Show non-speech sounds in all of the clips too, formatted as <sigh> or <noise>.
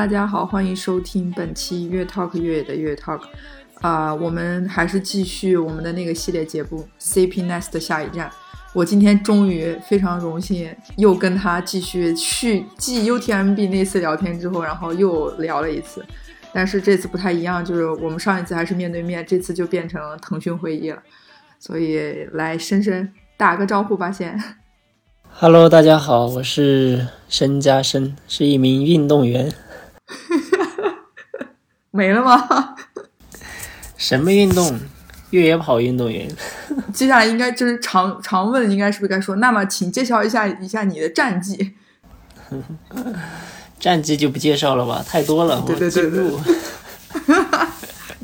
大家好，欢迎收听本期越 Talk 越野的越 Talk。啊、我们还是继续我们的那个系列节目 CP Nest 的下一站。我今天终于非常荣幸，又跟他继续续继 UTMB 那次聊天之后，然后又聊了一次。但是这次不太一样，就是我们上一次还是面对面，这次就变成了腾讯会议了。所以来深深打个招呼吧，先。Hello，大家好，我是申嘉申，是一名运动员。<laughs> 没了吗？什么运动？越野跑运动员。<laughs> 接下来应该就是常常问，应该是不是该说？那么，请介绍一下一下你的战绩。<laughs> 战绩就不介绍了吧，太多了，对对对对住。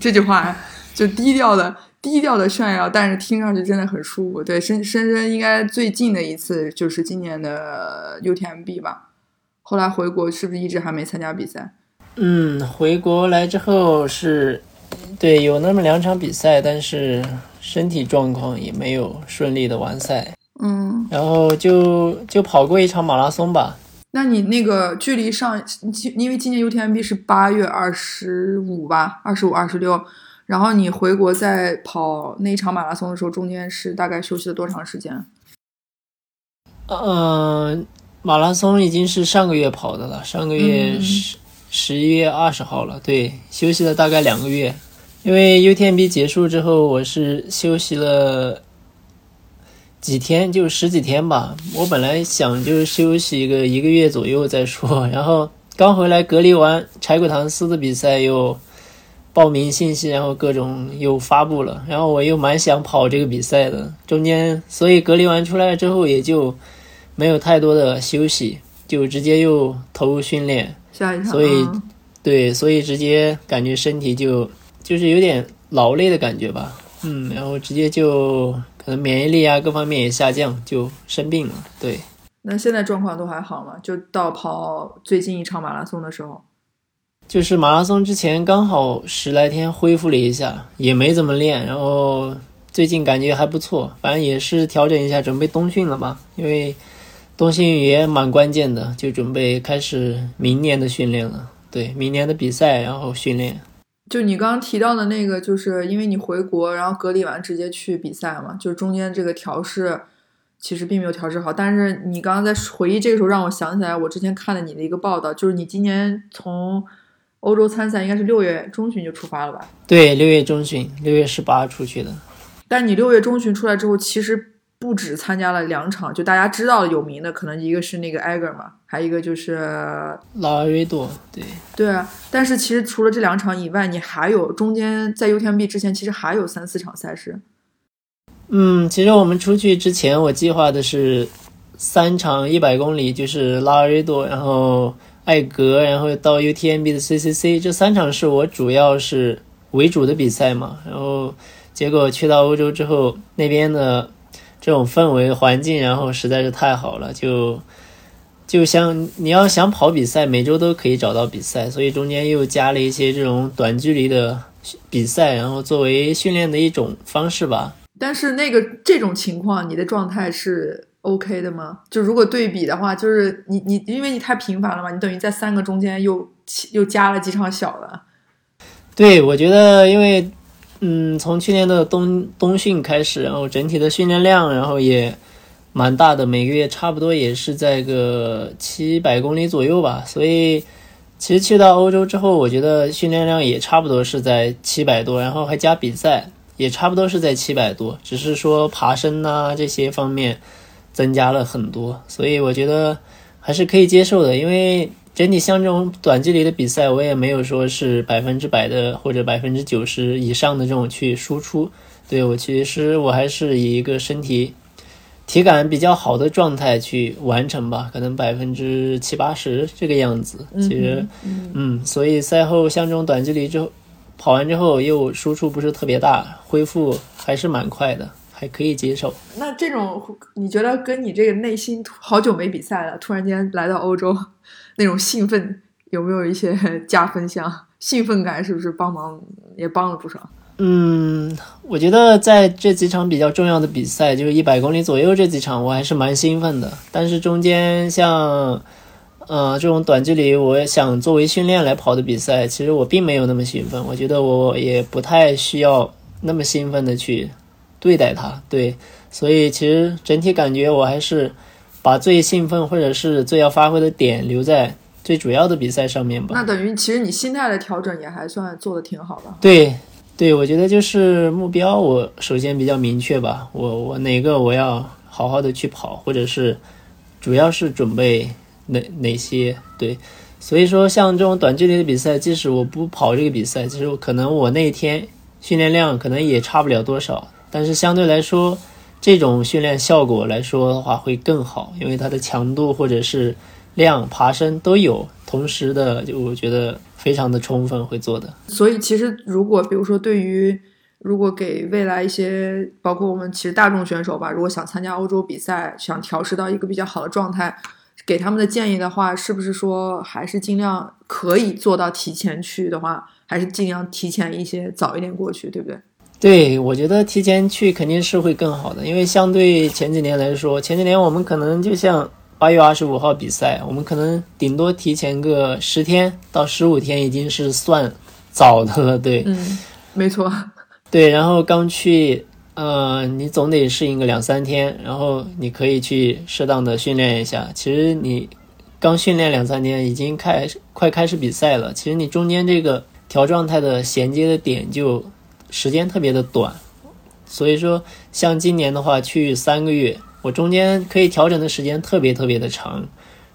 这句话就低调的低调的炫耀，但是听上去真的很舒服。对，深深深应该最近的一次就是今年的 UTMB 吧。后来回国是不是一直还没参加比赛？嗯，回国来之后是，对，有那么两场比赛，但是身体状况也没有顺利的完赛，嗯，然后就就跑过一场马拉松吧。那你那个距离上，因为今年 UTMB 是八月二十五吧，二十五、二十六，然后你回国在跑那一场马拉松的时候，中间是大概休息了多长时间？嗯、马拉松已经是上个月跑的了，上个月嗯十十一月二十号了，对，休息了大概两个月。因为 UTMB 结束之后，我是休息了几天，就十几天吧。我本来想就休息一个一个月左右再说，然后刚回来隔离完，柴谷唐斯的比赛又报名信息，然后各种又发布了，然后我又蛮想跑这个比赛的，中间所以隔离完出来之后也就没有太多的休息，就直接又投入训练，下一场，所以嗯。对，所以直接感觉身体就就是有点劳累的感觉吧，嗯，然后直接就可能免疫力啊各方面也下降，就生病了，对。那现在状况都还好吗？就到跑最近一场马拉松的时候，就是马拉松之前刚好十来天恢复了一下，也没怎么练，然后最近感觉还不错，反正也是调整一下，准备冬训了吧，因为冬训也蛮关键的，就准备开始明年的训练了。对，明年的比赛，然后训练。就你刚刚提到的那个，就是因为你回国，然后隔离完直接去比赛嘛，就中间这个调试其实并没有调试好。但是你刚刚在回忆这个时候，让我想起来我之前看了你的一个报道，就是你今年从欧洲参赛应该是六月中旬就出发了吧？对，六月中旬，六月十八出去的。但你六月中旬出来之后，其实不止参加了两场，就大家知道的有名的，可能一个是那个 Eiger 嘛，还有一个就是拉尔瑞多，对，对啊。但是其实除了这两场以外，你还有中间在 UTMB 之前，其实还有三四场赛事。嗯，其实我们出去之前，我计划的是三场一百公里，就是拉尔瑞多，然后艾格，然后到 UTMB 的 CCC，这三场是我主要是为主的比赛嘛。然后结果去到欧洲之后，那边的这种氛围环境，然后实在是太好了，就就像你要想跑比赛，每周都可以找到比赛，所以中间又加了一些这种短距离的比赛，然后作为训练的一种方式吧。但是那个这种情况，你的状态是 OK 的吗？就如果对比的话，就是你你因为你太频繁了嘛，你等于在三个中间又又加了几场小的。对，我觉得因为，嗯，从去年的冬冬训开始，然后整体的训练量，然后也蛮大的，每个月差不多也是在个七百公里左右吧。所以，其实去到欧洲之后，我觉得训练量也差不多是在七百多，然后还加比赛，也差不多是在七百多，只是说爬升呐、这些方面增加了很多，所以我觉得还是可以接受的，因为。整体像这种短距离的比赛，我也没有说是百分之百的或者百分之九十以上的这种去输出。对我其实我还是以一个身体体感比较好的状态去完成吧，可能百分之七八十这个样子。其实，嗯嗯，所以赛后像这种短距离之后跑完之后又输出不是特别大，恢复还是蛮快的，还可以接受。那这种你觉得跟你这个内心好久没比赛了，突然间来到欧洲，那种兴奋有没有一些 <laughs> 加分项？兴奋感是不是帮忙也帮了不少？嗯，我觉得在这几场比较重要的比赛，就是一百公里左右这几场，我还是蛮兴奋的。但是中间像，呃，这种短距离，我想作为训练来跑的比赛，其实我并没有那么兴奋。我觉得我也不太需要那么兴奋的去对待它。对，所以其实整体感觉我还是把最兴奋或者是最要发挥的点留在最主要的比赛上面吧。那等于其实你心态的调整也还算做的挺好的。对。对，我觉得就是目标，我首先比较明确吧。我我哪个我要好好的去跑，或者是主要是准备哪哪些？对，所以说像这种短距离的比赛，即使我不跑这个比赛，其实可能我那一天训练量可能也差不了多少，但是相对来说，这种训练效果来说的话会更好，因为它的强度或者是量爬升都有，同时的就我觉得。非常的充分会做的，所以其实如果比如说对于如果给未来一些包括我们其实大众选手吧，如果想参加欧洲比赛，想调试到一个比较好的状态，给他们的建议的话，是不是说还是尽量可以做到提前去的话，还是尽量提前一些早一点过去，对不对？对，我觉得提前去肯定是会更好的，因为相对前几年来说，前几年我们可能就像。八月二十五号比赛，我们可能顶多提前个十天到十五天，已经是算早的了。对，嗯，没错。<laughs> 对，然后刚去，呃，你总得适应个两三天，然后你可以去适当的训练一下。其实你刚训练两三天，已经开快开始比赛了。其实你中间这个调状态的衔接的点就时间特别的短，所以说像今年的话，去三个月。我中间可以调整的时间特别特别的长，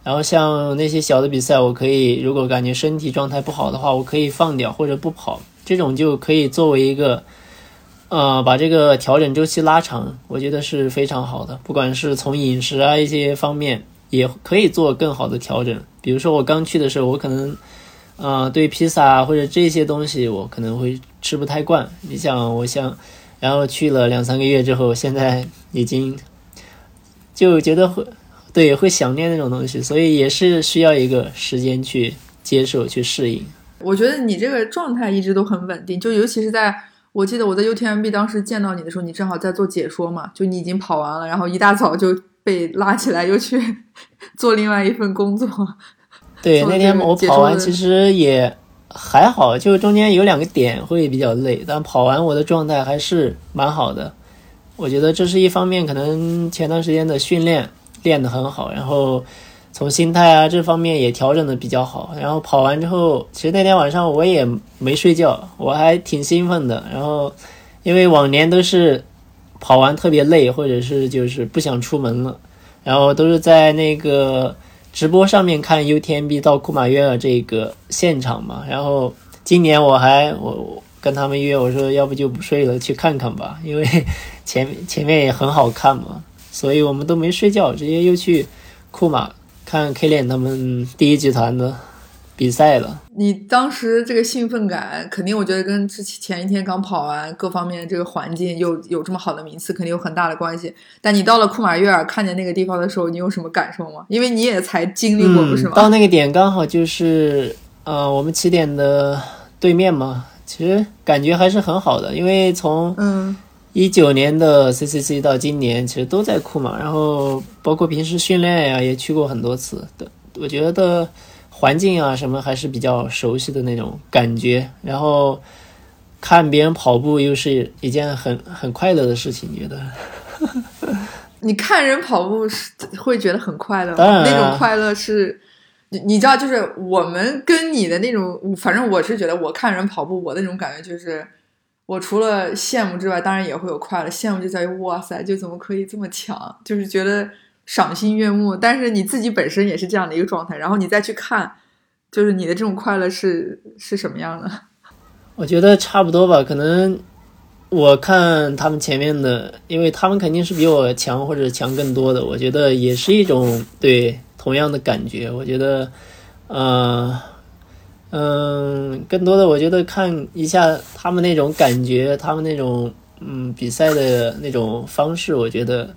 然后像那些小的比赛，我可以如果感觉身体状态不好的话，我可以放掉或者不跑，这种就可以作为一个，呃，把这个调整周期拉长，我觉得是非常好的。不管是从饮食啊一些方面，也可以做更好的调整。比如说我刚去的时候，我可能，呃，对披萨或者这些东西我可能会吃不太惯。你想，我像，然后去了两三个月之后，现在已经。就觉得会，对，会想念那种东西，所以也是需要一个时间去接受、去适应。我觉得你这个状态一直都很稳定，就尤其是在我记得我在 UTMB 当时见到你的时候，你正好在做解说嘛，就你已经跑完了，然后一大早就被拉起来又去 <laughs> 做另外一份工作。对，那天我跑完其实也还好，就中间有两个点会比较累，但跑完我的状态还是蛮好的。我觉得这是一方面，可能前段时间的训练练得很好，然后从心态啊这方面也调整的比较好。然后跑完之后，其实那天晚上我也没睡觉，我还挺兴奋的。然后因为往年都是跑完特别累，或者是就是不想出门了，然后都是在那个直播上面看 UTMB 到库马约尔这个现场嘛。然后今年我还我。跟他们约，我说要不就不睡了，去看看吧，因为 <laughs> 前前面也很好看嘛，所以我们都没睡觉，直接又去库马看 K 链他们第一集团的比赛了。你当时这个兴奋感，肯定我觉得跟之前一天刚跑完各方面这个环境又有这么好的名次，肯定有很大的关系。但你到了库马约尔看见那个地方的时候，你有什么感受吗？因为你也才经历过，不是吗？到那个点刚好就是呃我们起点的对面嘛。其实感觉还是很好的，因为从嗯一九年的 CCC 到今年，其实都在库马，然后包括平时训练呀，也去过很多次的。我觉得环境啊什么还是比较熟悉的那种感觉，然后看别人跑步又是一件很很快乐的事情，觉得。<laughs> 你看人跑步是会觉得很快乐吗，那种快乐是。你你知道，就是我们跟你的那种，反正我是觉得，我看人跑步，我那种感觉就是，我除了羡慕之外，当然也会有快乐。羡慕就在于，哇塞，就怎么可以这么强，就是觉得赏心悦目。但是你自己本身也是这样的一个状态，然后你再去看，就是你的这种快乐是是什么样的？我觉得差不多吧。可能我看他们前面的，因为他们肯定是比我强或者强更多的，我觉得也是一种对。同样的感觉，我觉得，呃，嗯，更多的我觉得看一下他们那种感觉，他们那种嗯比赛的那种方式，我觉得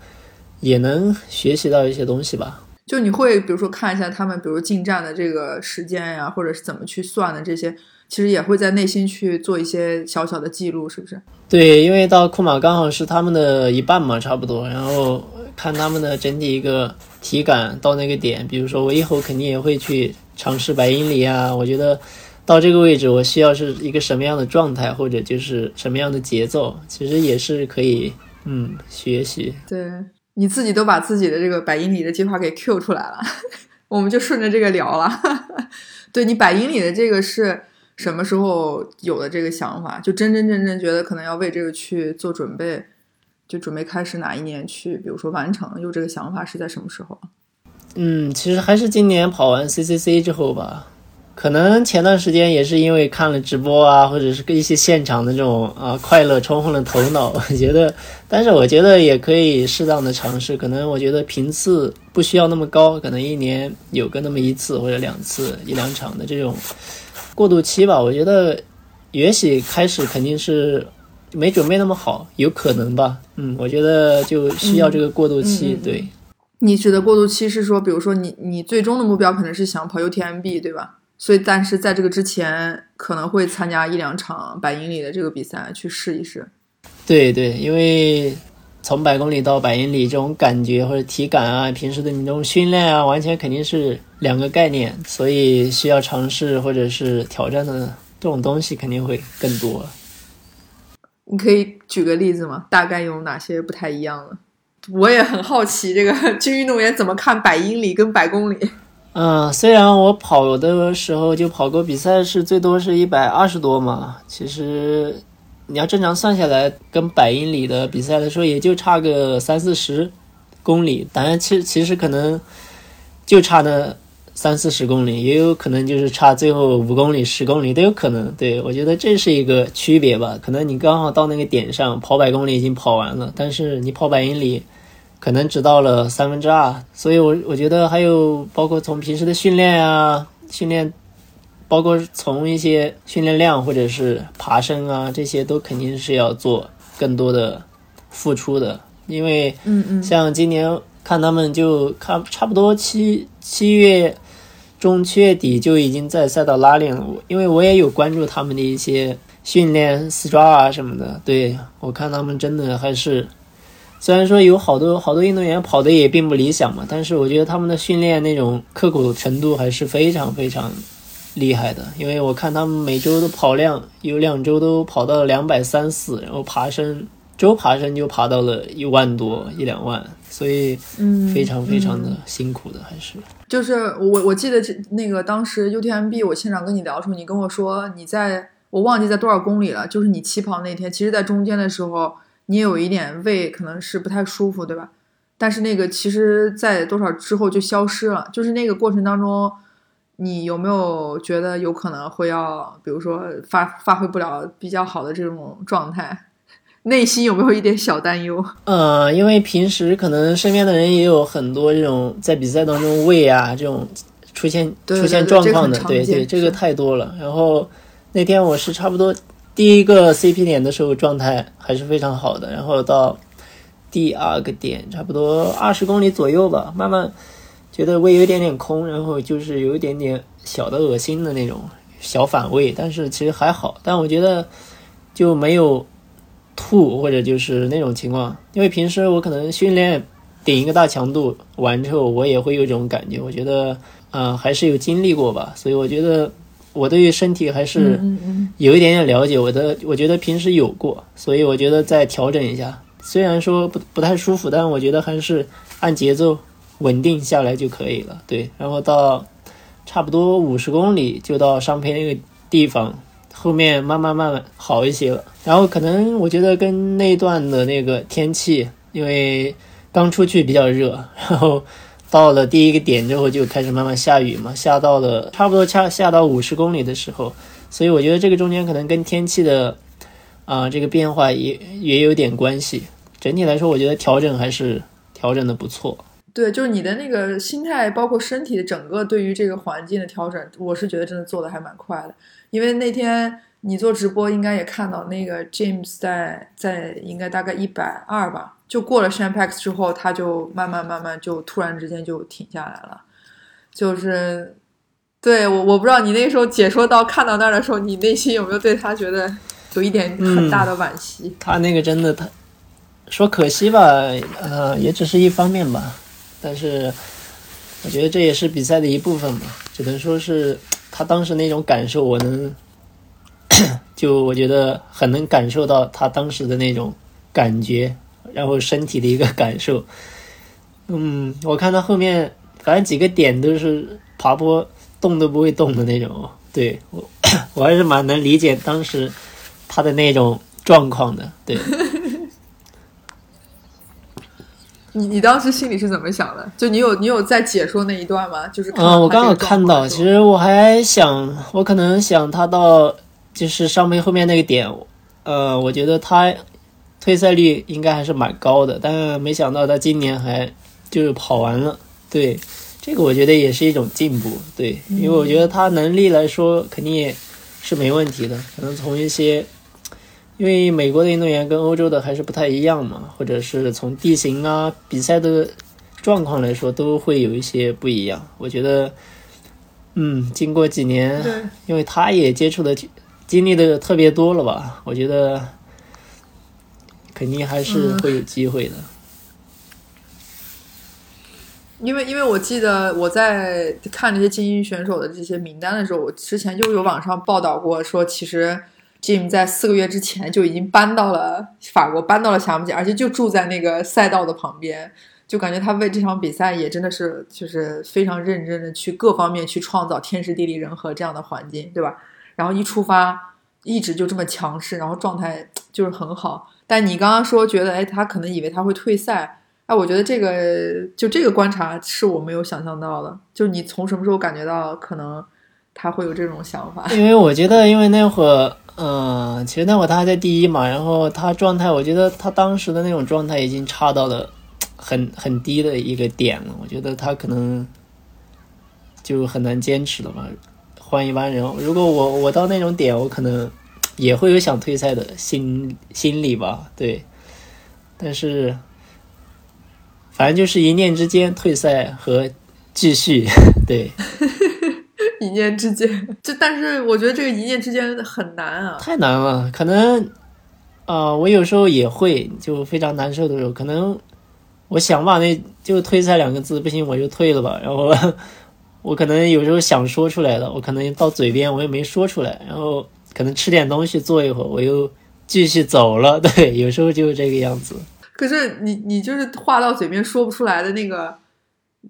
也能学习到一些东西吧。就你会比如说看一下他们，比如进站的这个时间呀，或者是怎么去算的这些，其实也会在内心去做一些小小的记录，是不是？对，因为到库马刚好是他们的一半嘛，差不多。然后看他们的整体一个体感到那个点，比如说我以后肯定也会去尝试百英里啊。我觉得到这个位置，我需要是一个什么样的状态，或者就是什么样的节奏，其实也是可以嗯学习。对。你自己都把自己的这个百英里的计划给 Q 出来了，我们就顺着这个聊了。<laughs> 对你百英里的这个是什么时候有的这个想法？就真真正正觉得可能要为这个去做准备，就准备开始哪一年去，比如说完成，有这个想法是在什么时候？嗯，其实还是今年跑完 CCC 之后吧。可能前段时间也是因为看了直播啊，或者是跟一些现场的这种啊快乐冲昏了头脑，<laughs> 我觉得，但是我觉得也可以适当的尝试。可能我觉得频次不需要那么高，可能一年有个那么一次或者两次一两场的这种过渡期吧。我觉得也许开始肯定是没准备那么好，有可能吧。嗯，我觉得就需要这个过渡期。对，你指的过渡期是说，比如说你你最终的目标可能是想跑 UTMB，对吧？所以，但是在这个之前，可能会参加一两场百英里的这个比赛，去试一试。对对，因为从百公里到百英里，这种感觉或者体感啊，平时的你这种训练啊，完全肯定是两个概念，所以需要尝试或者是挑战的这种东西肯定会更多。你可以举个例子吗？大概有哪些不太一样的？我也很好奇，这个 <laughs> 军运动员怎么看百英里跟百公里？嗯，虽然我跑的时候就跑过比赛是最多是一百二十多嘛，其实你要正常算下来，跟百英里的比赛来说也就差个三四十公里。当然，其其实可能就差那三四十公里，也有可能就是差最后五公里、十公里都有可能。对我觉得这是一个区别吧，可能你刚好到那个点上跑百公里已经跑完了，但是你跑百英里。可能只到了三分之二，所以我我觉得还有包括从平时的训练啊，训练，包括从一些训练量或者是爬升啊，这些都肯定是要做更多的付出的，因为嗯嗯，像今年看他们就看差不多七七月中七月底就已经在赛道拉练了，因为我也有关注他们的一些训练 stra 啊什么的，对我看他们真的还是。虽然说有好多好多运动员跑的也并不理想嘛，但是我觉得他们的训练那种刻苦程度还是非常非常厉害的。因为我看他们每周的跑量有两周都跑到了两百三四，然后爬升周爬升就爬到了一万多一两万，所以嗯非常非常的辛苦的还是。就是我我记得这那个当时 UTMB 我现场跟你聊的时候，你跟我说你在我忘记在多少公里了，就是你起跑那天，其实在中间的时候。你有一点胃可能是不太舒服，对吧？但是那个其实，在多少之后就消失了。就是那个过程当中，你有没有觉得有可能会要，比如说发发挥不了比较好的这种状态？<laughs> 内心有没有一点小担忧？呃，因为平时可能身边的人也有很多这种在比赛当中胃啊这种出现出现状况的，对对，这个太多了。然后那天我是差不多。第一个 CP 点的时候状态还是非常好的，然后到第二个点差不多二十公里左右吧，慢慢觉得胃有一点点空，然后就是有一点点小的恶心的那种小反胃，但是其实还好，但我觉得就没有吐或者就是那种情况，因为平时我可能训练顶一个大强度完之后，我也会有这种感觉，我觉得啊还是有经历过吧，所以我觉得。我对于身体还是有一点点了解，我的我觉得平时有过，所以我觉得再调整一下。虽然说不不太舒服，但我觉得还是按节奏稳定下来就可以了。对，然后到差不多五十公里就到上坡那个地方，后面慢慢慢慢好一些了。然后可能我觉得跟那段的那个天气，因为刚出去比较热，然后。到了第一个点之后，就开始慢慢下雨嘛，下到了差不多下下到五十公里的时候，所以我觉得这个中间可能跟天气的啊这个变化也也有点关系。整体来说，我觉得调整还是调整的不错。对，就是你的那个心态，包括身体的整个对于这个环境的调整，我是觉得真的做的还蛮快的。因为那天你做直播，应该也看到那个 James 在在应该大概一百二吧，就过了 Shampex 之后，他就慢慢慢慢就突然之间就停下来了。就是对我我不知道你那时候解说到看到那儿的时候，你内心有没有对他觉得有一点很大的惋惜？他那个真的，他说可惜吧，呃，也只是一方面吧。但是，我觉得这也是比赛的一部分吧，只能说是他当时那种感受，我能，<coughs> 就我觉得很能感受到他当时的那种感觉，然后身体的一个感受。嗯，我看到后面，反正几个点都是爬坡动都不会动的那种。对我，<coughs> 我还是蛮能理解当时他的那种状况的。对。<laughs> 你你当时心里是怎么想的？就你有你有在解说那一段吗？就是嗯，我刚好看到，其实我还想，我可能想他到就是上面后面那个点，呃，我觉得他退赛率应该还是蛮高的，但没想到他今年还就是跑完了。对，这个我觉得也是一种进步。对，因为我觉得他能力来说肯定也是没问题的，可能从一些。因为美国的运动员跟欧洲的还是不太一样嘛，或者是从地形啊、比赛的状况来说，都会有一些不一样。我觉得，嗯，经过几年，因为他也接触的、经历的特别多了吧，我觉得肯定还是会有机会的。因为，因为我记得我在看这些精英选手的这些名单的时候，我之前就有网上报道过，说其实。Jim 在四个月之前就已经搬到了法国，搬到了霞姆姐，而且就住在那个赛道的旁边，就感觉他为这场比赛也真的是就是非常认真的去各方面去创造天时地利人和这样的环境，对吧？然后一出发一直就这么强势，然后状态就是很好。但你刚刚说觉得，哎，他可能以为他会退赛，哎，我觉得这个就这个观察是我没有想象到的。就你从什么时候感觉到可能他会有这种想法？因为我觉得，因为那会儿。嗯，其实那会儿他还在第一嘛，然后他状态，我觉得他当时的那种状态已经差到了很很低的一个点了。我觉得他可能就很难坚持了吧。换一般人，如果我我到那种点，我可能也会有想退赛的心心理吧。对，但是反正就是一念之间，退赛和继续，<laughs> 对。<laughs> 一念之间，就但是我觉得这个一念之间很难啊，太难了。可能，啊，我有时候也会就非常难受的时候，可能我想把那就退赛两个字不行，我就退了吧。然后我可能有时候想说出来了，我可能到嘴边我也没说出来，然后可能吃点东西坐一会儿，我又继续走了。<laughs> 对，有时候就是这个样子。可是你你就是话到嘴边说不出来的那个。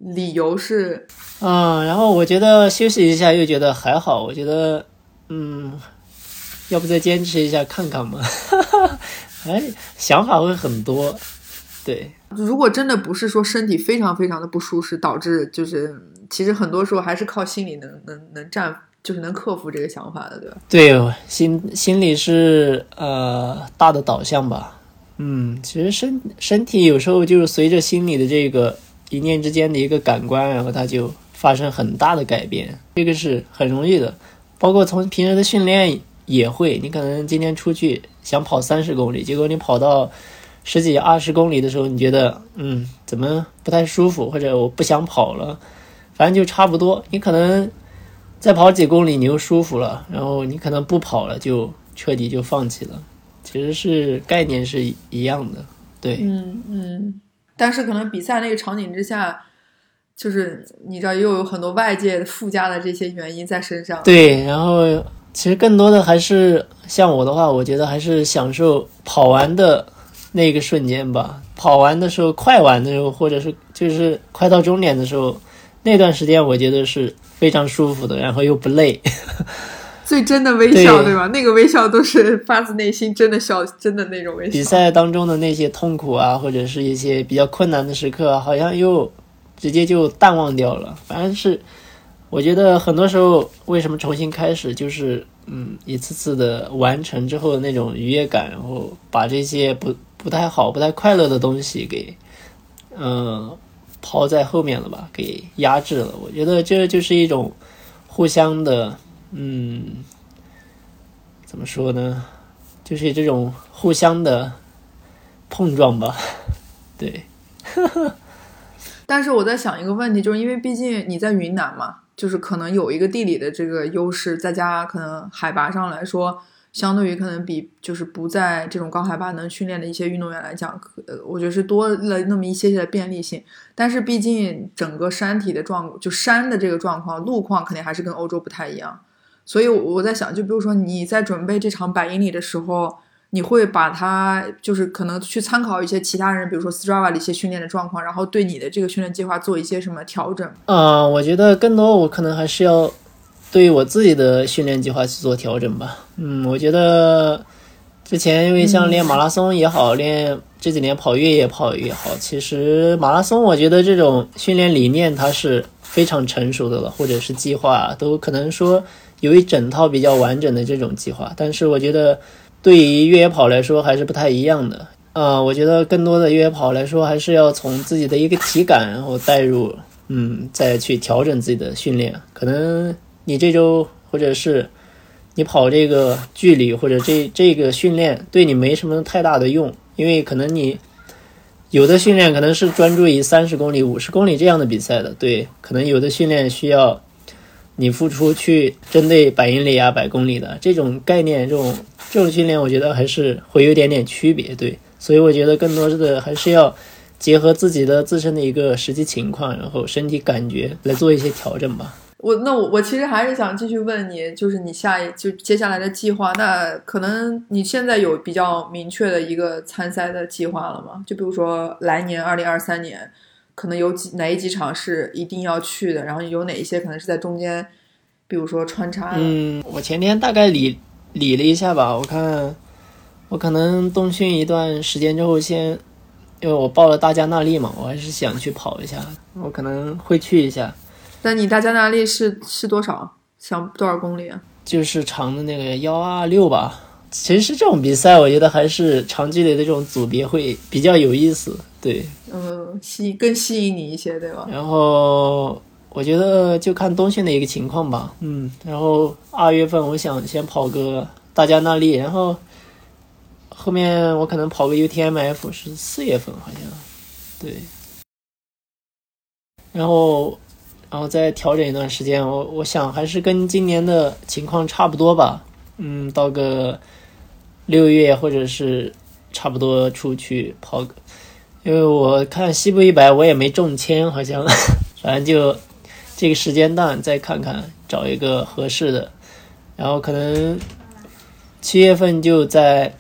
理由是，嗯，然后我觉得休息一下，又觉得还好。我觉得，嗯，要不再坚持一下看看嘛？<laughs> 哎，想法会很多。对，如果真的不是说身体非常非常的不舒适，导致就是其实很多时候还是靠心理能能能战，就是能克服这个想法的，对吧？对，心心理是呃大的导向吧。嗯，其实身身体有时候就是随着心理的这个。一念之间的一个感官，然后它就发生很大的改变，这个是很容易的。包括从平时的训练也会，你可能今天出去想跑三十公里，结果你跑到十几、二十公里的时候，你觉得嗯怎么不太舒服，或者我不想跑了，反正就差不多。你可能再跑几公里你又舒服了，然后你可能不跑了就彻底就放弃了。其实是概念是一样的，对，嗯嗯。但是可能比赛那个场景之下，就是你知道又有很多外界附加的这些原因在身上。对，然后其实更多的还是像我的话，我觉得还是享受跑完的那个瞬间吧。跑完的时候，快完的时候，或者是就是快到终点的时候，那段时间我觉得是非常舒服的，然后又不累。<laughs> 最真的微笑，对吧？那个微笑都是发自内心，真的笑，真的那种微笑。比赛当中的那些痛苦啊，或者是一些比较困难的时刻，好像又直接就淡忘掉了。反正是，我觉得很多时候，为什么重新开始，就是嗯，一次次的完成之后的那种愉悦感，然后把这些不不太好、不太快乐的东西给嗯抛在后面了吧，给压制了。我觉得这就是一种互相的，嗯，怎么说呢？就是这种互相的碰撞吧。对，<laughs> 但是我在想一个问题，就是因为毕竟你在云南嘛，就是可能有一个地理的这个优势，再加可能海拔上来说，相对于可能比就是不在这种高海拔能训练的一些运动员来讲，呃，我觉得是多了那么一些些的便利性。但是毕竟整个山体的状，就山的这个状况，路况肯定还是跟欧洲不太一样。所以我在想，就比如说你在准备这场百英里的时候。你会把它就是可能去参考一些其他人，比如说 Strava 的一些训练的状况，然后对你的这个训练计划做一些什么调整？啊，我觉得更多我可能还是要对于我自己的训练计划去做调整吧。嗯，我觉得之前因为像练马拉松也好，练这几年跑越野跑也好，其实马拉松我觉得这种训练理念它是非常成熟的了，或者是计划都可能说有一整套比较完整的这种计划，但是我觉得。对于越野跑来说还是不太一样的，啊，我觉得更多的越野跑来说还是要从自己的一个体感，然后带入，嗯，再去调整自己的训练。可能你这周或者是你跑这个距离或者这这个训练对你没什么太大的用，因为可能你有的训练可能是专注于三十公里、五十公里这样的比赛的，对，可能有的训练需要。你付出去针对百英里啊、百公里的这种概念，这种这种训练，我觉得还是会有点点区别，对。所以我觉得更多的还是要结合自己的自身的一个实际情况，然后身体感觉来做一些调整吧。我那我我其实还是想继续问你，就是你下一就接下来的计划，那可能你现在有比较明确的一个参赛的计划了吗？就比如说来年二零二三年。可能有几哪几场是一定要去的，然后有哪一些可能是在中间，比如说穿插。嗯，我前天大概理理了一下吧，我看我可能冬训一段时间之后，先因为我报了大加那利嘛，我还是想去跑一下，我可能会去一下。那你大加那利是是多少？想多少公里啊？就是长的那个幺二六吧。其实这种比赛，我觉得还是长距离的这种组别会比较有意思，对。嗯，吸更吸引你一些，对吧？然后我觉得就看冬训的一个情况吧。嗯，然后二月份我想先跑个大加那利，然后后面我可能跑个 UTMF 是四月份好像，对。然后，然后再调整一段时间，我我想还是跟今年的情况差不多吧。嗯，到个六月或者是差不多出去跑。因为我看西部一百，我也没中签，好像，反正就这个时间段再看看，找一个合适的，然后可能七月份就在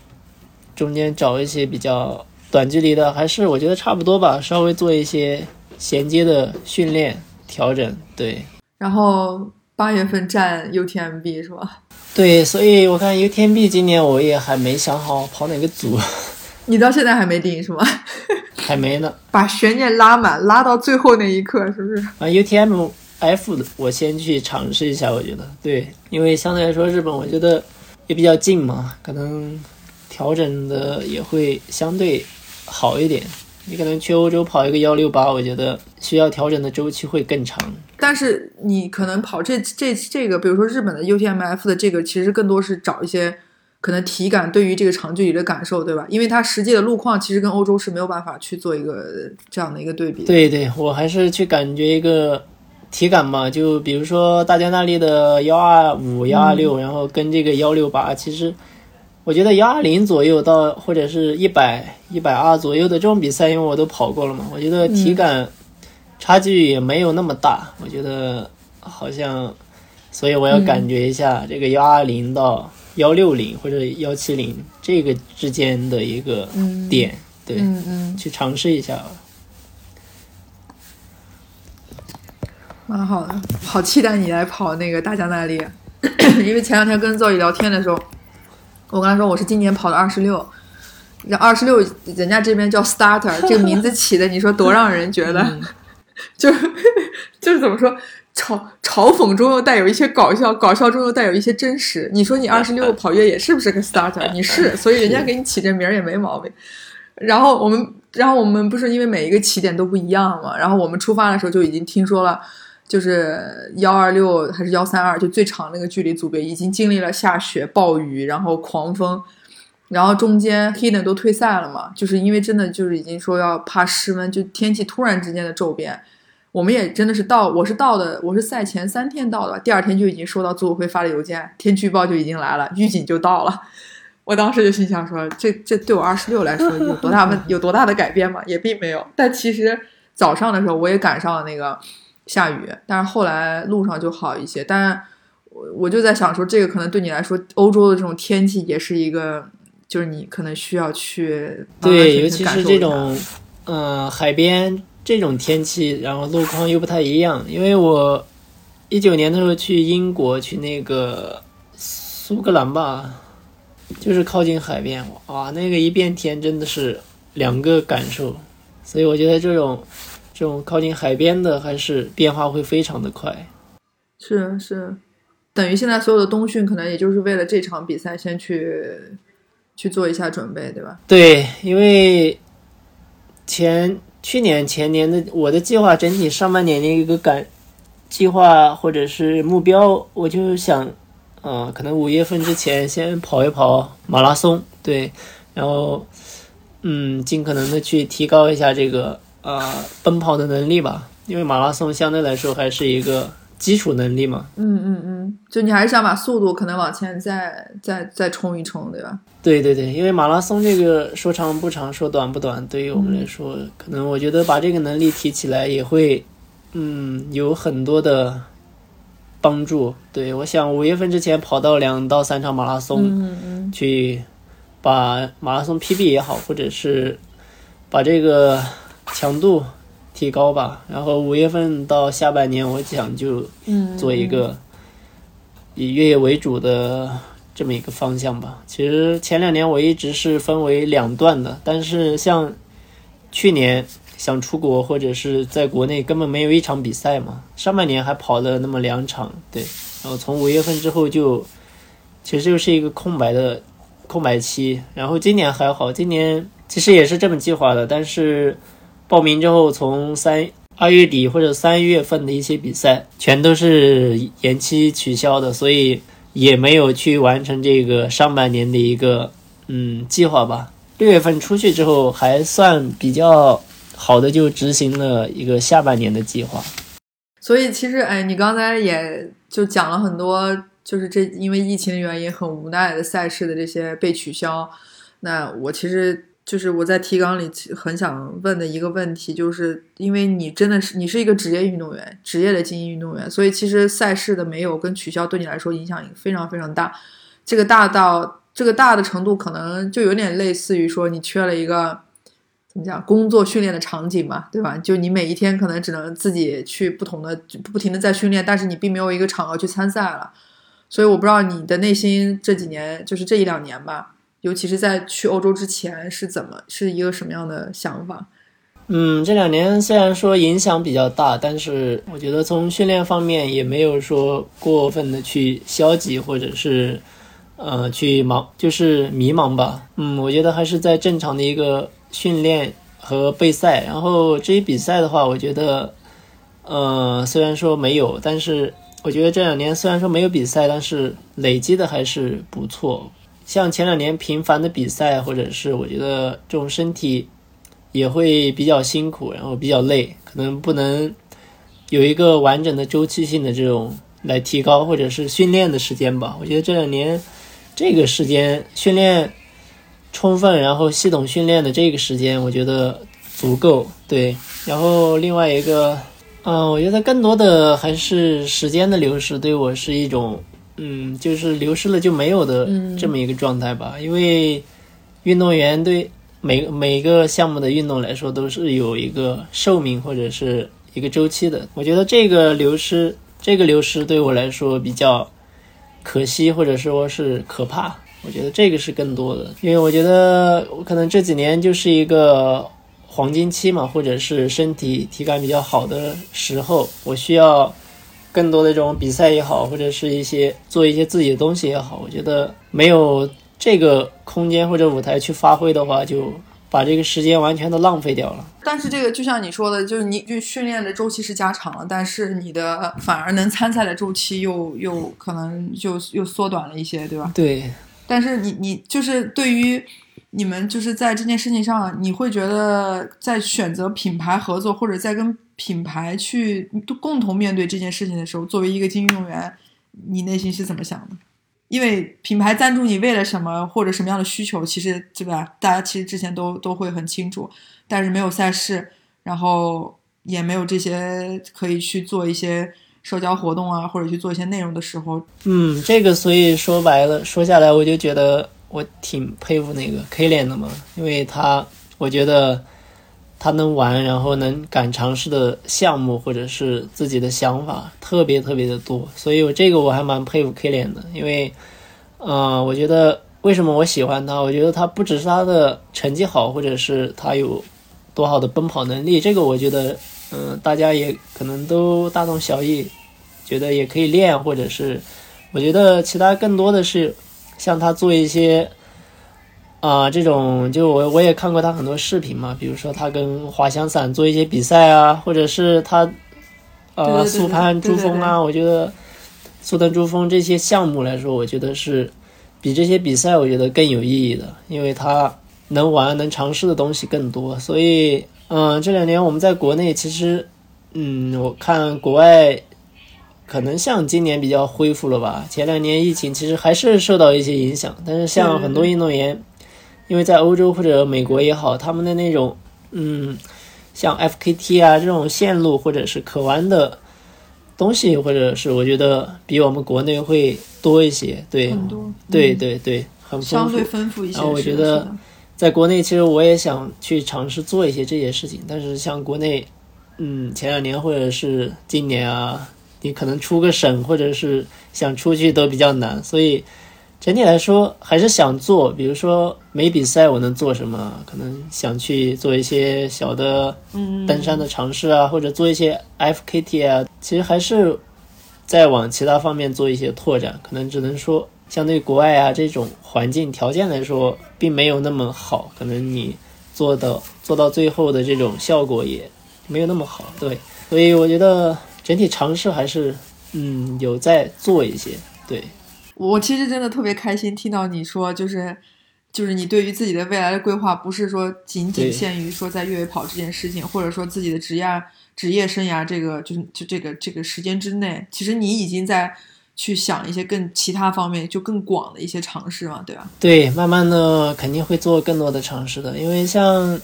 中间找一些比较短距离的，还是我觉得差不多吧，稍微做一些衔接的训练调整，对。然后八月份站 UTMB 是吧？对，所以我看 UTMB 今年我也还没想好跑哪个组。<laughs> 你到现在还没定是吗？<laughs> 还没呢，把悬念拉满，拉到最后那一刻，是不是？啊，UTMF 的，我先去尝试一下，我觉得对，因为相对来说日本，我觉得也比较近嘛，可能调整的也会相对好一点。你可能去欧洲跑一个幺六八，我觉得需要调整的周期会更长。但是你可能跑这这这个，比如说日本的 UTMF 的这个，其实更多是找一些。可能体感对于这个长距离的感受，对吧？因为它实际的路况其实跟欧洲是没有办法去做一个这样的一个对比。对 <laughs> 对，我还是去感觉一个体感嘛。就比如说大家那里的幺二五、幺二六，然后跟这个幺六八，其实我觉得幺二零左右到或者是一百一百二左右的这种比赛，因为我都跑过了嘛，我觉得体感差距也没有那么大。我觉得好像，所以我要感觉一下这个幺二零到。幺六零或者幺七零这个之间的一个点，对，去尝试一下，蛮好的，好期待你来跑那个大加那利，<coughs> 因为前两天跟赵宇聊天的时候，我跟他说我是今年跑的二十六，那二十六人家这边叫 starter，这个名字起的，你说多让人觉得，<laughs> 就是就是怎么说？嘲嘲讽中又带有一些搞笑，搞笑中又带有一些真实。你说你二十六跑越野是不是个 starter？你是，<laughs> 所以人家给你起这名儿也没毛病。然后我们然后我们不是因为每一个起点都不一样嘛，然后我们出发的时候就已经听说了，就是幺二六还是幺三二，就最长那个距离组别已经经历了下雪、暴雨，然后狂风，然后中间 Hidden 都退赛了嘛，就是因为真的就是已经说要怕失温，就天气突然之间的骤变。我们也真的是到，我是到的，我是赛前三天到的，第二天就已经收到组委会发的邮件，天气预报就已经来了，预警就到了。我当时就心想说，这这对我二十六来说有多大问 <laughs> 有多大的改变吗？也并没有。但其实早上的时候我也赶上了那个下雨，但是后来路上就好一些。但我我就在想说，这个可能对你来说，欧洲的这种天气也是一个，就是你可能需要去对，尤其是这种嗯海边。这种天气，然后路况又不太一样。因为我一九年的时候去英国，去那个苏格兰吧，就是靠近海边，哇，那个一变天真的是两个感受。所以我觉得这种这种靠近海边的，还是变化会非常的快。是是，等于现在所有的冬训可能也就是为了这场比赛先去去做一下准备，对吧？对，因为前。去年前年的我的计划整体上半年的一个感计划或者是目标，我就想，嗯，可能五月份之前先跑一跑马拉松，对，然后，嗯，尽可能的去提高一下这个呃奔跑的能力吧，因为马拉松相对来说还是一个。基础能力嘛，嗯嗯嗯，就你还是想把速度可能往前再再再冲一冲，对吧？对对对，因为马拉松这个说长不长，说短不短，对于我们来说，可能我觉得把这个能力提起来也会，嗯，有很多的帮助。对，我想五月份之前跑到两到三场马拉松，嗯嗯，去把马拉松 PB 也好，或者是把这个强度。提高吧，然后五月份到下半年，我想就做一个以越野为主的这么一个方向吧。其实前两年我一直是分为两段的，但是像去年想出国或者是在国内根本没有一场比赛嘛，上半年还跑了那么两场，对，然后从五月份之后就其实就是一个空白的空白期，然后今年还好，今年其实也是这么计划的，但是。报名之后，从三二月底或者三月份的一些比赛，全都是延期取消的，所以也没有去完成这个上半年的一个嗯计划吧。六月份出去之后，还算比较好的，就执行了一个下半年的计划。所以其实，哎，你刚才也就讲了很多，就是这因为疫情原因很无奈的赛事的这些被取消。那我其实。就是我在提纲里很想问的一个问题，就是因为你真的是你是一个职业运动员，职业的精英运动员，所以其实赛事的没有跟取消对你来说影响非常非常大。这个大到这个大的程度，可能就有点类似于说你缺了一个怎么讲工作训练的场景嘛，对吧？就你每一天可能只能自己去不同的不停的在训练，但是你并没有一个场合去参赛了。所以我不知道你的内心这几年，就是这一两年吧。尤其是在去欧洲之前是怎么是一个什么样的想法？嗯，这两年虽然说影响比较大，但是我觉得从训练方面也没有说过分的去消极或者是呃去忙，就是迷茫吧。嗯，我觉得还是在正常的一个训练和备赛。然后至于比赛的话，我觉得呃虽然说没有，但是我觉得这两年虽然说没有比赛，但是累积的还是不错。像前两年频繁的比赛，或者是我觉得这种身体也会比较辛苦，然后比较累，可能不能有一个完整的周期性的这种来提高或者是训练的时间吧。我觉得这两年这个时间训练充分，然后系统训练的这个时间，我觉得足够。对，然后另外一个，嗯，我觉得更多的还是时间的流逝，对我是一种。嗯，就是流失了就没有的这么一个状态吧。因为运动员对每每个项目的运动来说都是有一个寿命或者是一个周期的。我觉得这个流失，这个流失对我来说比较可惜，或者说是可怕。我觉得这个是更多的，因为我觉得我可能这几年就是一个黄金期嘛，或者是身体体感比较好的时候，我需要。更多的这种比赛也好，或者是一些做一些自己的东西也好，我觉得没有这个空间或者舞台去发挥的话，就把这个时间完全的浪费掉了。但是这个就像你说的，就是你就训练的周期是加长了，但是你的反而能参赛的周期又又可能就又缩短了一些，对吧？对，但是你你就是对于你们就是在这件事情上，你会觉得在选择品牌合作或者在跟品牌去共同面对这件事情的时候，作为一个精英运动员，你内心是怎么想的？因为品牌赞助你为了什么或者什么样的需求，其实对吧？大家其实之前都都会很清楚，但是没有赛事，然后也没有这些可以去做一些社交活动啊，或者去做一些内容的时候，嗯，这个所以说白了，说下来我就觉得我挺佩服那个 K 脸的嘛，因为他我觉得他能玩，然后能敢尝试的项目或者是自己的想法特别特别的多，所以我这个我还蛮佩服 K 脸的，因为，呃，我觉得为什么我喜欢他？我觉得他不只是他的成绩好，或者是他有多好的奔跑能力，这个我觉得，嗯、大家也可能都大同小异，觉得也可以练，或者是我觉得其他更多的是像他做一些。啊、这种就我我也看过他很多视频嘛，比如说他跟滑翔伞做一些比赛啊，或者是他呃速攀珠峰啊，我觉得速登珠峰这些项目来说，我觉得是比这些比赛我觉得更有意义的，因为他能玩能尝试的东西更多，所以嗯、这两年我们在国内其实嗯，我看国外可能像今年比较恢复了吧，前两年疫情其实还是受到一些影响，但是像很多运动员，因为在欧洲或者美国也好，他们的那种嗯，像 FKT 啊这种线路或者是可玩的东西，或者是我觉得比我们国内会多一些，对，很多对嗯对对，很相对。丰富一些。然后我觉得在国内，其实我也想去尝试做一些这些事情，但是像国内，嗯，前两年或者是今年啊，你可能出个省或者是想出去都比较难，所以整体来说还是想做。比如说没比赛我能做什么？可能想去做一些小的嗯登山的尝试啊，或者做一些 FKT 啊，其实还是在往其他方面做一些拓展，可能只能说相对国外啊这种环境条件来说，并没有那么好，可能你做到做到最后的这种效果也没有那么好，对，所以我觉得整体尝试还是嗯有在做一些，对，我其实真的特别开心听到你说，就是就是你对于自己的未来的规划，不是说仅仅限于说在越野跑这件事情，或者说自己的职业职业生涯这个就是就这个这个时间之内，其实你已经在去想一些更其他方面就更广的一些尝试嘛，对吧？对，慢慢的肯定会做更多的尝试的，因为像，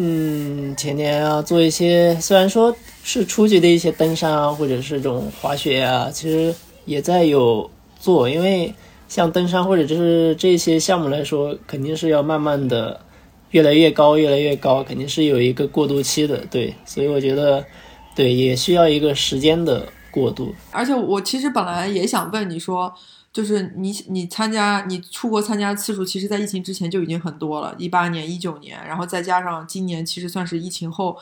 嗯，前年啊，做一些虽然说是初级的一些登山啊，或者是这种滑雪啊，其实也在有做，因为像登山或者就是这些项目来说，肯定是要慢慢的越来越高，越来越高，肯定是有一个过渡期的，对，所以我觉得，对，也需要一个时间的过渡，而且我其实本来也想问你说，就是你你参加你出国参加次数，其实在疫情之前就已经很多了，一八年、一九年，然后再加上今年，其实算是疫情后，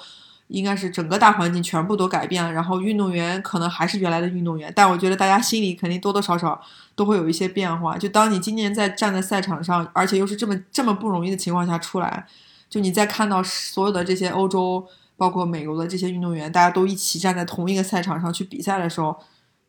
应该是整个大环境全部都改变了，然后运动员可能还是原来的运动员，但我觉得大家心里肯定多多少少都会有一些变化。就当你今年在站在赛场上，而且又是这么这么不容易的情况下出来，就你在看到所有的这些欧洲。包括美国的这些运动员，大家都一起站在同一个赛场上去比赛的时候，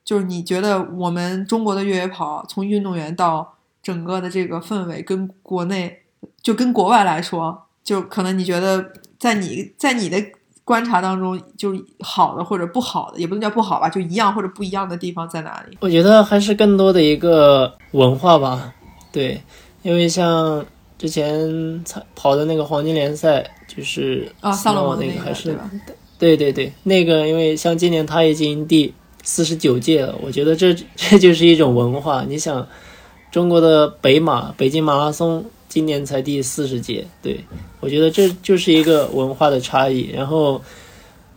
就是你觉得我们中国的越野跑从运动员到整个的这个氛围，跟国内就跟国外来说，就可能你觉得在你在你的观察当中，就是好的或者不好的，也不能叫不好吧，就一样或者不一样的地方在哪里？我觉得还是更多的一个文化吧，对，因为像之前参跑的那个黄金联赛，就是啊，萨洛 Snow 蒙的个还是？对对对，那个因为像今年他已经第四十九届了，我觉得这 <laughs> 这就是一种文化。你想，中国的北马北京马拉松今年才第四十届，对我觉得这就是一个文化的差异。然后，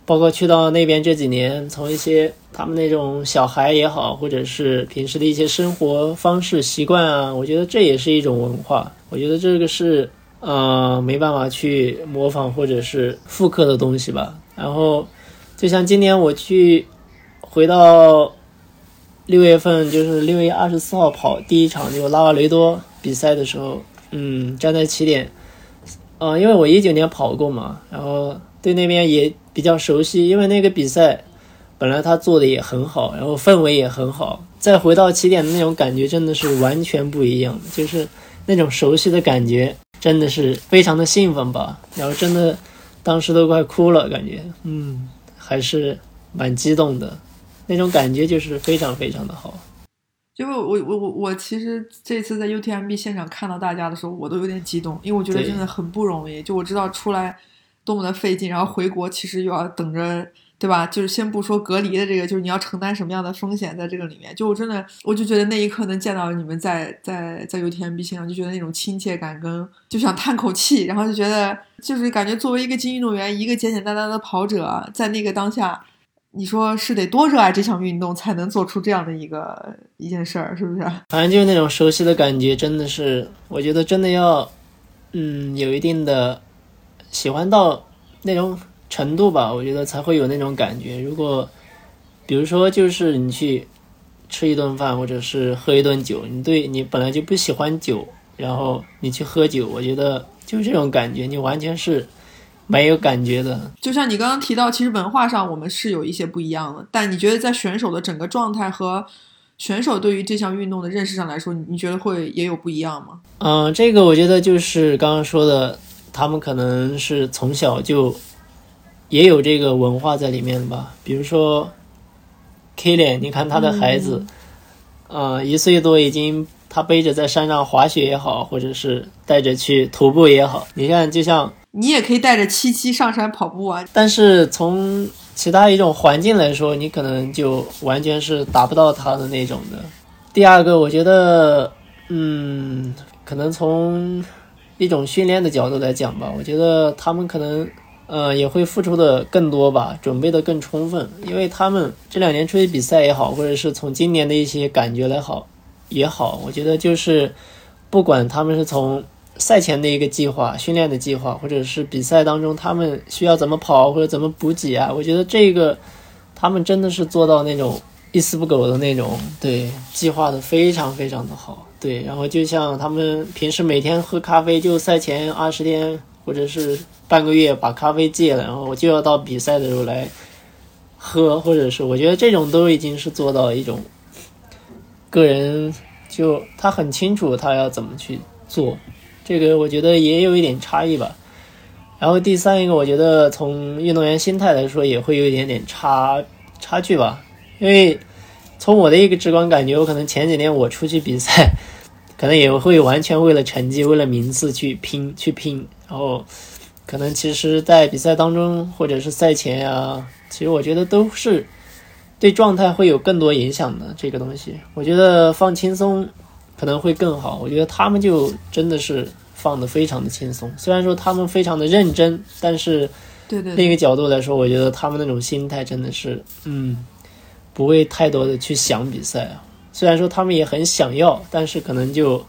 包括去到那边这几年，从一些他们那种小孩也好，或者是平时的一些生活方式习惯啊，我觉得这也是一种文化。我觉得这个是呃没办法去模仿或者是复刻的东西吧。然后，就像今年我去回到六月份，就是六月二十四号跑第一场就拉瓦雷多比赛的时候，嗯，站在起点，呃，因为我一九年跑过嘛，然后对那边也比较熟悉，因为那个比赛本来他做的也很好，然后氛围也很好，再回到起点的那种感觉真的是完全不一样，就是那种熟悉的感觉，真的是非常的兴奋吧，然后真的当时都快哭了，感觉，嗯，还是蛮激动的，那种感觉就是非常非常的好。因为我我我我其实这次在 UTMB 现场看到大家的时候，我都有点激动，因为我觉得真的很不容易。就我知道出来多么的费劲，然后回国其实又要等着，对吧？就是先不说隔离的这个，就是你要承担什么样的风险在这个里面。就我真的，我就觉得那一刻能见到你们在在在 UTMB 现场，就觉得那种亲切感跟就想叹口气，然后就觉得就是感觉作为一个精英运动员，一个简简单单的跑者，在那个当下。你说是得多热爱这项运动才能做出这样的一个一件事儿，是不是？<laughs> 反正就是那种熟悉的感觉，真的是，我觉得真的要，嗯，有一定的喜欢到那种程度吧，我觉得才会有那种感觉。如果比如说，就是你去吃一顿饭，或者是喝一顿酒，你对你本来就不喜欢酒，然后你去喝酒，我觉得就这种感觉，你完全是没有感觉的。就像你刚刚提到，其实文化上我们是有一些不一样的，但你觉得在选手的整个状态和选手对于这项运动的认识上来说，你你觉得会也有不一样吗？嗯，这个我觉得就是刚刚说的，他们可能是从小就也有这个文化在里面吧。比如说 K 脸，你看他的孩子，嗯，一岁多已经他背着在山上滑雪也好，或者是带着去徒步也好，你看就像，你也可以带着七七上山跑步啊。但是从其他一种环境来说，你可能就完全是达不到他的那种的。第二个，我觉得，嗯，可能从一种训练的角度来讲吧，我觉得他们可能，呃，也会付出的更多吧，准备的更充分，因为他们这两年出去比赛也好，或者是从今年的一些感觉来好也好，我觉得就是不管他们是从赛前的一个计划、训练的计划，或者是比赛当中他们需要怎么跑或者怎么补给啊，我觉得这个他们真的是做到那种一丝不苟的那种，对，计划的非常非常的好，对。然后就像他们平时每天喝咖啡，就赛前二十天或者是半个月把咖啡戒了，然后我就要到比赛的时候来喝，或者是我觉得这种都已经是做到一种个人就他很清楚他要怎么去做，这个我觉得也有一点差异吧。然后第三一个，我觉得从运动员心态来说，也会有一点点差差距吧。因为从我的一个直观感觉，我可能前几年我出去比赛，<laughs> 可能也会完全为了成绩、为了名次去拼去拼。然后可能其实，在比赛当中或者是赛前啊、其实我觉得都是对状态会有更多影响的这个东西。我觉得放轻松可能会更好。我觉得他们就真的是放的非常的轻松，虽然说他们非常的认真，但是对对对，另一个角度来说，我觉得他们那种心态真的是，嗯，不会太多的去想比赛啊。虽然说他们也很想要，但是可能就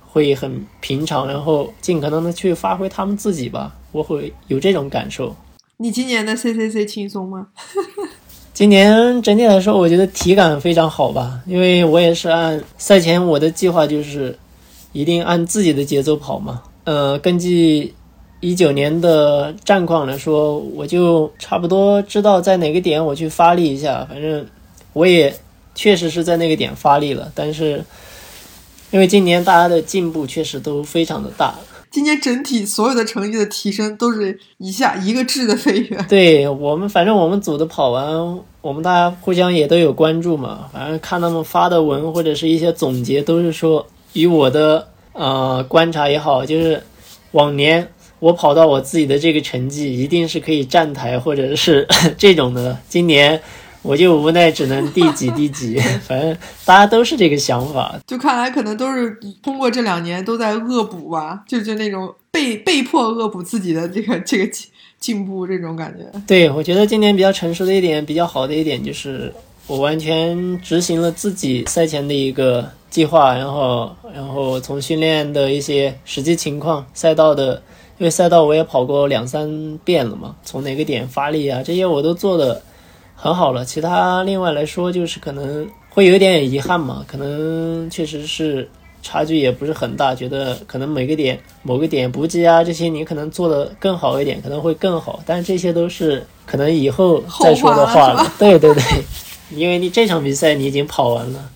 会很平常，然后尽可能的去发挥他们自己吧。我会有这种感受。你今年的 CCC 轻松吗？<laughs> 今年整体来说，我觉得体感非常好吧，因为我也是按赛前我的计划就是一定按自己的节奏跑嘛。呃，根据一九年的战况来说，我就差不多知道在哪个点我去发力一下。反正我也确实是在那个点发力了，但是因为今年大家的进步确实都非常的大，今年整体所有的成绩的提升都是一下一个质的飞跃。<laughs> 对我们，反正我们组的跑完，我们大家互相也都有关注嘛。反正看他们发的文或者是一些总结，都是说以我的呃观察也好，就是往年我跑到我自己的这个成绩，一定是可以站台或者是 <laughs> 这种的。今年我就无奈只能第几第几，<laughs> 反正大家都是这个想法。就看来可能都是通过这两年都在恶补吧，就就那种被被迫恶补自己的这个 <laughs> 这个进进步这种感觉。对，我觉得今年比较成熟的一点，比较好的一点就是我完全执行了自己赛前的一个计划，然后然后从训练的一些实际情况、赛道的，因为赛道我也跑过两三遍了嘛，从哪个点发力啊，这些我都做的很好了。其他另外来说，就是可能会有一点遗憾嘛，可能确实是差距也不是很大，觉得可能每个点某个点补给啊这些你可能做的更好一点，可能会更好，但这些都是可能以后再说的话了。<laughs> 对对对，因为你这场比赛你已经跑完了，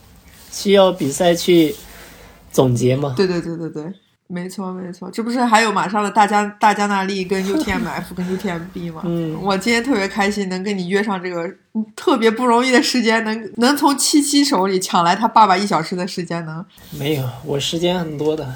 需要比赛去总结吗。对对对对对。没错，没错，这不是还有马上的大加大加纳利跟 UTMF 跟 UTMB 吗？嗯，我今天特别开心，能跟你约上这个特别不容易的时间，能能从七七手里抢来他爸爸一小时的时间，能？没有，我时间很多的。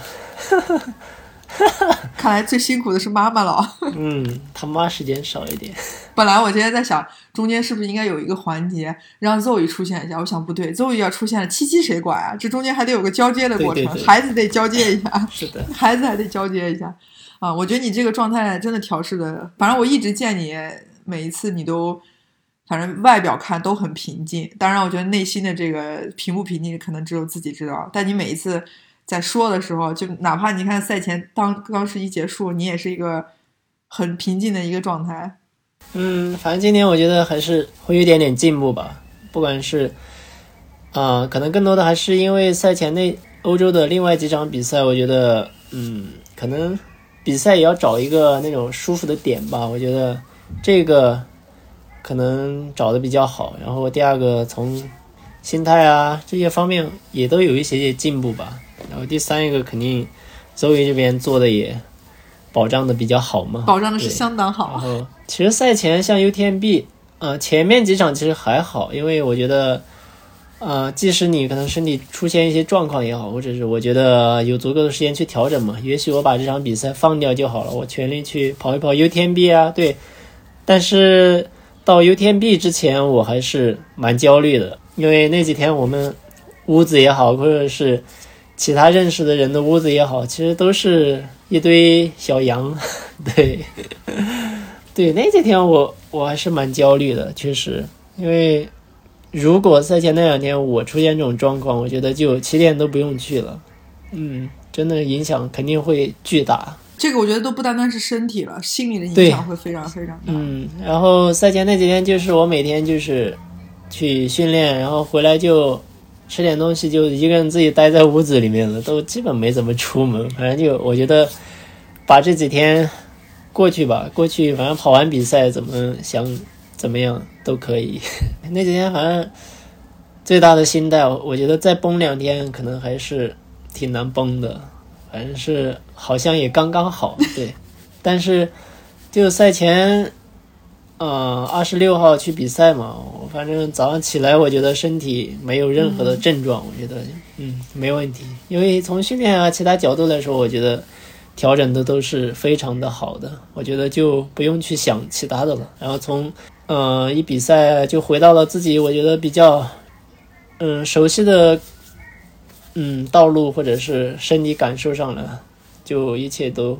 <laughs> 看来最辛苦的是妈妈了。嗯，他妈时间少一点。本来我今天在想，中间是不是应该有一个环节让 Zoe 出现一下？我想不对，Zoe 要出现了，七七谁管啊？这中间还得有个交接的过程，孩子得交接一下。是的，孩子还得交接一下。啊，我觉得你这个状态真的调试的，反正我一直见你每一次你都，反正外表看都很平静。当然，我觉得内心的这个平不平静，可能只有自己知道。但你每一次。在说的时候，就哪怕你看赛前当当时一结束，你也是一个很平静的一个状态。嗯，反正今年我觉得还是会有一点点进步吧。不管是啊，可能更多的还是因为赛前那欧洲的另外几场比赛，我觉得嗯，可能比赛也要找一个那种舒服的点吧。我觉得这个可能找的比较好。然后第二个从心态啊这些方面也都有一些些进步吧。然后第三一个肯定，周瑜这边做的也保障的比较好嘛，保障的是相当好。然后其实赛前像 UTMB，呃，前面几场其实还好，因为我觉得，呃，即使你可能身体出现一些状况也好，或者是我觉得有足够的时间去调整嘛，也许我把这场比赛放掉就好了，我全力去跑一跑 UTMB 啊，对。但是到 UTMB 之前，我还是蛮焦虑的，因为那几天我们屋子也好，或者是。其他认识的人的屋子也好，其实都是一堆小羊，<laughs> 对，对，那几天我我还是蛮焦虑的，确实，因为如果赛前那两天我出现这种状况，我觉得就起点都不用去了，嗯，真的影响肯定会巨大。这个我觉得都不单单是身体了，心理的影响会非常非常大。嗯，然后赛前那几天就是我每天就是去训练，然后回来就。吃点东西就一个人自己待在屋子里面了，都基本没怎么出门。反正就我觉得，把这几天过去吧，过去反正跑完比赛怎么想怎么样都可以。<laughs> 那几天反正最大的心态，我觉得再崩两天可能还是挺难崩的。反正是好像也刚刚好，<laughs> 对。但是就赛前。嗯，二十六号去比赛嘛，我反正早上起来，我觉得身体没有任何的症状，我觉得嗯没问题。因为从训练啊其他角度来说，我觉得调整的都是非常的好的，我觉得就不用去想其他的了。然后从呃一比赛就回到了自己我觉得比较嗯熟悉的嗯道路或者是身体感受上了，就一切都。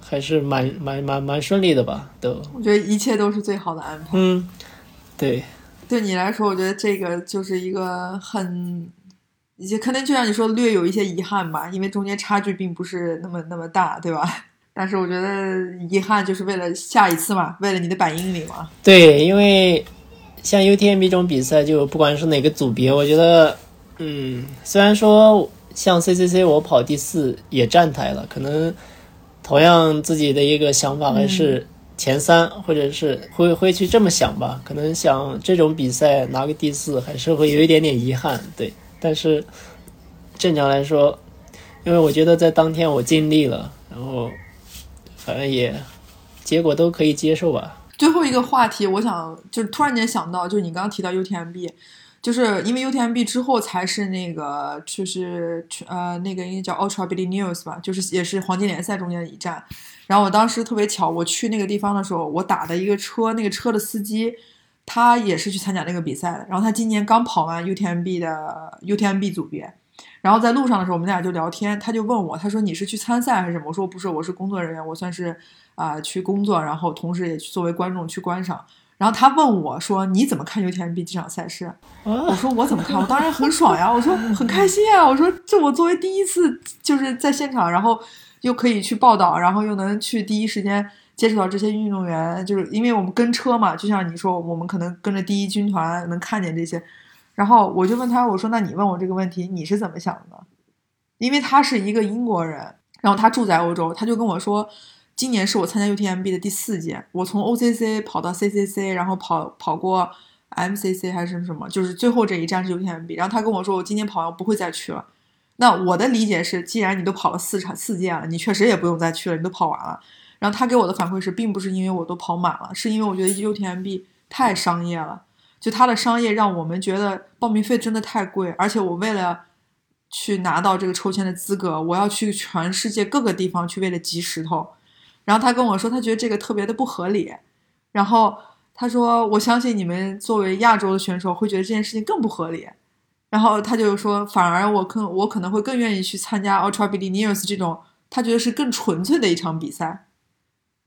还是蛮蛮蛮蛮顺利的吧，都。我觉得一切都是最好的安排。嗯，对。对你来说，我觉得这个就是一个很，也可能就像你说，略有一些遗憾吧，因为中间差距并不是那么那么大，对吧？<laughs> 但是我觉得遗憾就是为了下一次嘛，为了你的百英里嘛。对，因为像 UTMB 这种比赛，就不管是哪个组别，我觉得，嗯，虽然说像 CCC 我跑第四也站台了，可能。同样自己的一个想法还是前三，或者是会会去这么想吧。可能想这种比赛拿个第四，还是会有一点点遗憾。对，但是正常来说，因为我觉得在当天我尽力了，然后反正也结果都可以接受吧。最后一个话题，我想就是突然间想到，就是你刚刚提到 UTMB。就是因为 UTMB 之后才是那个，就是呃那个应该叫 Ultra Billy News 吧，就是也是黄金联赛中间的一站。然后我当时特别巧，我去那个地方的时候，我打的一个车，那个车的司机他也是去参加那个比赛的。然后他今年刚跑完 UTMB 的 UTMB 组别。然后在路上的时候，我们俩就聊天，他就问我，他说你是去参赛还是什么？我说不是，我是工作人员，我算是啊去工作，然后同时也作为观众去观赏。然后他问我说：“你怎么看 UTMB 这场赛事？”我说：“我怎么看？我当然很爽呀！我说很开心啊！我说这我作为第一次就是在现场，然后又可以去报道，然后又能去第一时间接触到这些运动员，就是因为我们跟车嘛，就像你说，我们可能跟着第一军团能看见这些。然后我就问他，我说：那你问我这个问题，你是怎么想的？因为他是一个英国人，然后他住在欧洲，他就跟我说，今年是我参加 UTMB 的第四届，我从 OCC 跑到 CCC，然后跑跑过 MCC 还是什么，就是最后这一站是 UTMB，然后他跟我说，我今年跑完不会再去了。那我的理解是，既然你都跑了四场四届了，你确实也不用再去了，你都跑完了。然后他给我的反馈是，并不是因为我都跑满了，是因为我觉得 UTMB 太商业了，就它的商业让我们觉得报名费真的太贵，而且我为了去拿到这个抽签的资格，我要去全世界各个地方去为了集石头。然后他跟我说，他觉得这个特别的不合理。然后他说，我相信你们作为亚洲的选手会觉得这件事情更不合理。然后他就说，反而我可我可能会更愿意去参加 Ultra Billionaires 这种，他觉得是更纯粹的一场比赛。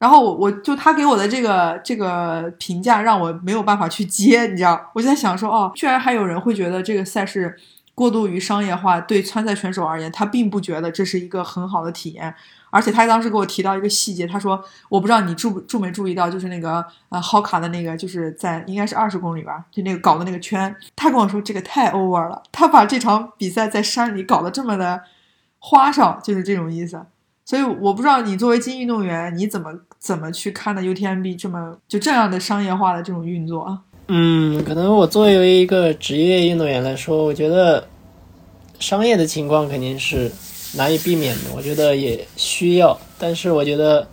然后我我就他给我的这个这个评价让我没有办法去接，你知道？我就在想说，哦，居然还有人会觉得这个赛事过度于商业化，对参赛选手而言，他并不觉得这是一个很好的体验。而且他当时给我提到一个细节，他说，我不知道你注注没注意到，就是那个呃好卡的那个，就是在应该是二十公里吧，就那个搞的那个圈，他跟我说这个太 over 了，他把这场比赛在山里搞得这么的花哨，就是这种意思。所以我不知道你作为精英运动员，你怎么怎么去看的 UTMB 这么就这样的商业化的这种运作啊？嗯，可能我作为一个职业运动员来说，我觉得商业的情况肯定是难以避免的。我觉得也需要，但是我觉得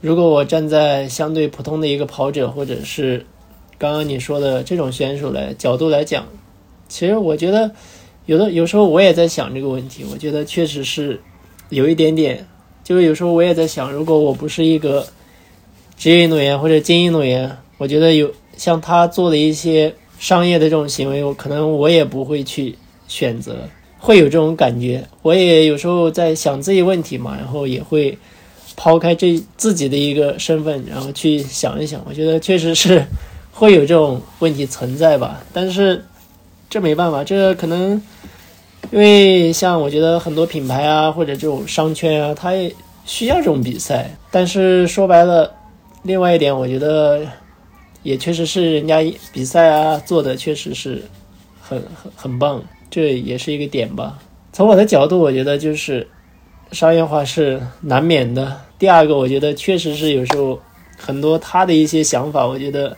如果我站在相对普通的一个跑者，或者是刚刚你说的这种选手来角度来讲，其实我觉得有的有时候我也在想这个问题。我觉得确实是有一点点。就是有时候我也在想，如果我不是一个职业运动员或者精英运动员，我觉得有像他做的一些商业的这种行为，我可能我也不会去选择，会有这种感觉。我也有时候在想这些问题嘛，然后也会抛开这自己的一个身份，然后去想一想。我觉得确实是会有这种问题存在吧，但是这没办法，这可能。因为像我觉得很多品牌啊，或者这种商圈啊，它也需要这种比赛。但是说白了，另外一点，我觉得也确实是人家比赛啊做的确实是很很很棒，这也是一个点吧。从我的角度，我觉得就是商业化是难免的。第二个，我觉得确实是有时候很多他的一些想法，我觉得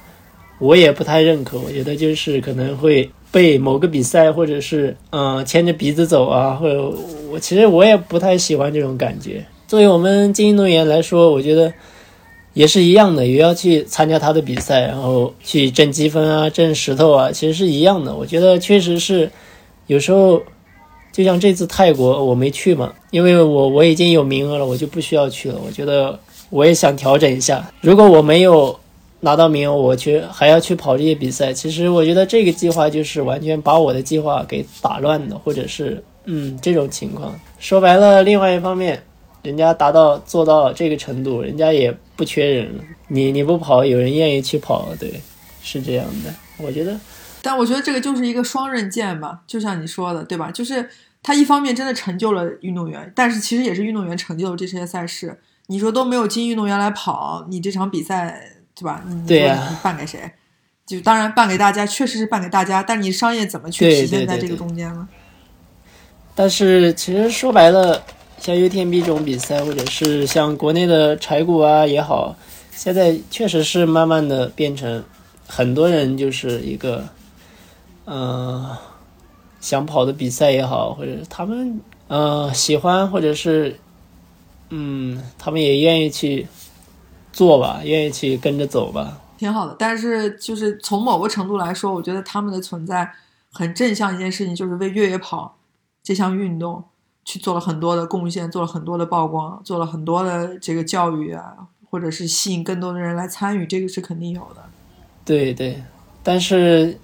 我也不太认可。我觉得就是可能会。被某个比赛，或者是嗯牵着鼻子走啊，或者我其实我也不太喜欢这种感觉。作为我们精英运动员来说，我觉得也是一样的，也要去参加他的比赛，然后去挣积分啊，挣石头啊，其实是一样的。我觉得确实是有时候，就像这次泰国我没去嘛，因为我我已经有名额了，我就不需要去了。我觉得我也想调整一下，如果我没有。拿到名额，我去还要去跑这些比赛。其实我觉得这个计划就是完全把我的计划给打乱的，或者是嗯这种情况。说白了，另外一方面，人家达到做到这个程度，人家也不缺人。你你不跑，有人愿意去跑，对，是这样的。我觉得，但我觉得这个就是一个双刃剑吧，就像你说的，对吧？就是他一方面真的成就了运动员，但是其实也是运动员成就了这些赛事。你说都没有精英运动员来跑，你这场比赛。是吧？你对呀，办给谁？就当然办给大家，确实是办给大家。但你商业怎么去体现在这个中间呢？但是其实说白了，像 UTMB 这种比赛，或者是像国内的柴谷啊也好，现在确实是慢慢的变成很多人就是一个，嗯，想跑的比赛也好，或者他们嗯喜欢，或者是嗯他们也愿意去。做吧，愿意去跟着走吧，挺好的。但是就是从某个程度来说，我觉得他们的存在很正向一件事情，就是为越野跑这项运动去做了很多的贡献，做了很多的曝光，做了很多的这个教育啊，或者是吸引更多的人来参与，这个是肯定有的。对对，但是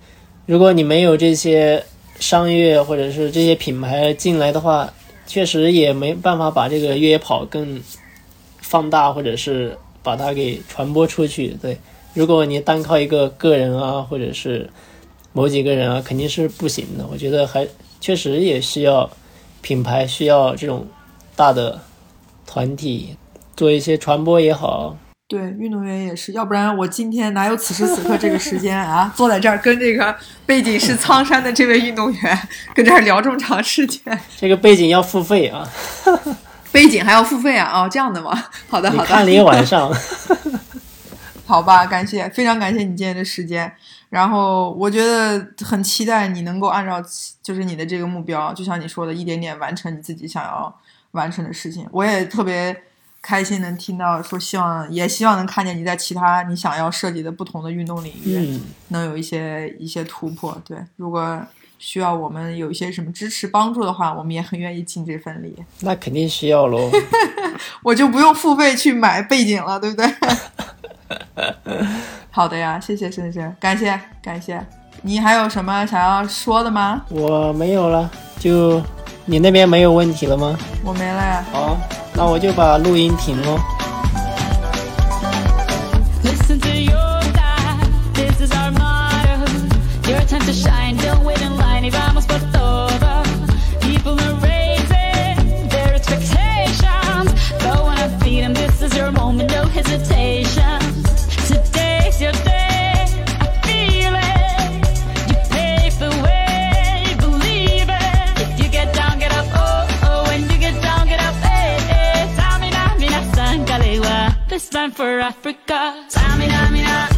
如果你没有这些商业或者是这些品牌进来的话，确实也没办法把这个越野跑更放大，或者是。把它给传播出去，对。如果你单靠一个个人啊，或者是某几个人啊，肯定是不行的。我觉得还确实也需要品牌，需要这种大的团体做一些传播也好。对，运动员也是，要不然我今天哪有此时此刻这个时间啊，<laughs> 坐在这儿跟这个背景是苍山的这位运动员跟这儿聊这么长时间？这个背景要付费啊，背景还要付费啊？哦，这样的吗？好的，好的。你看了一晚上，<laughs> 好吧，感谢，非常感谢你今天的时间。然后我觉得很期待你能够按照就是你的这个目标，就像你说的，一点点完成你自己想要完成的事情。我也特别。开心能听到说，希望也希望能看见你在其他你想要涉及的不同的运动领域，能有一些一些突破。对，如果需要我们有一些什么支持帮助的话，我们也很愿意尽这份力。<laughs> 那肯定需要喽，<laughs> 我就不用付费去买背景了，对不对？<laughs> 好的呀，谢谢深深，感谢感谢。你还有什么想要说的吗？我没有了，就你那边没有问题了吗？我没了呀。好。那我就把录音停了。For it. You believe it. If you get down, get up. Oh, oh, when you get down, get up. Hey, hey. Tell me, Nami, Nasan, Kalewa. This man for Africa. Samina, mina,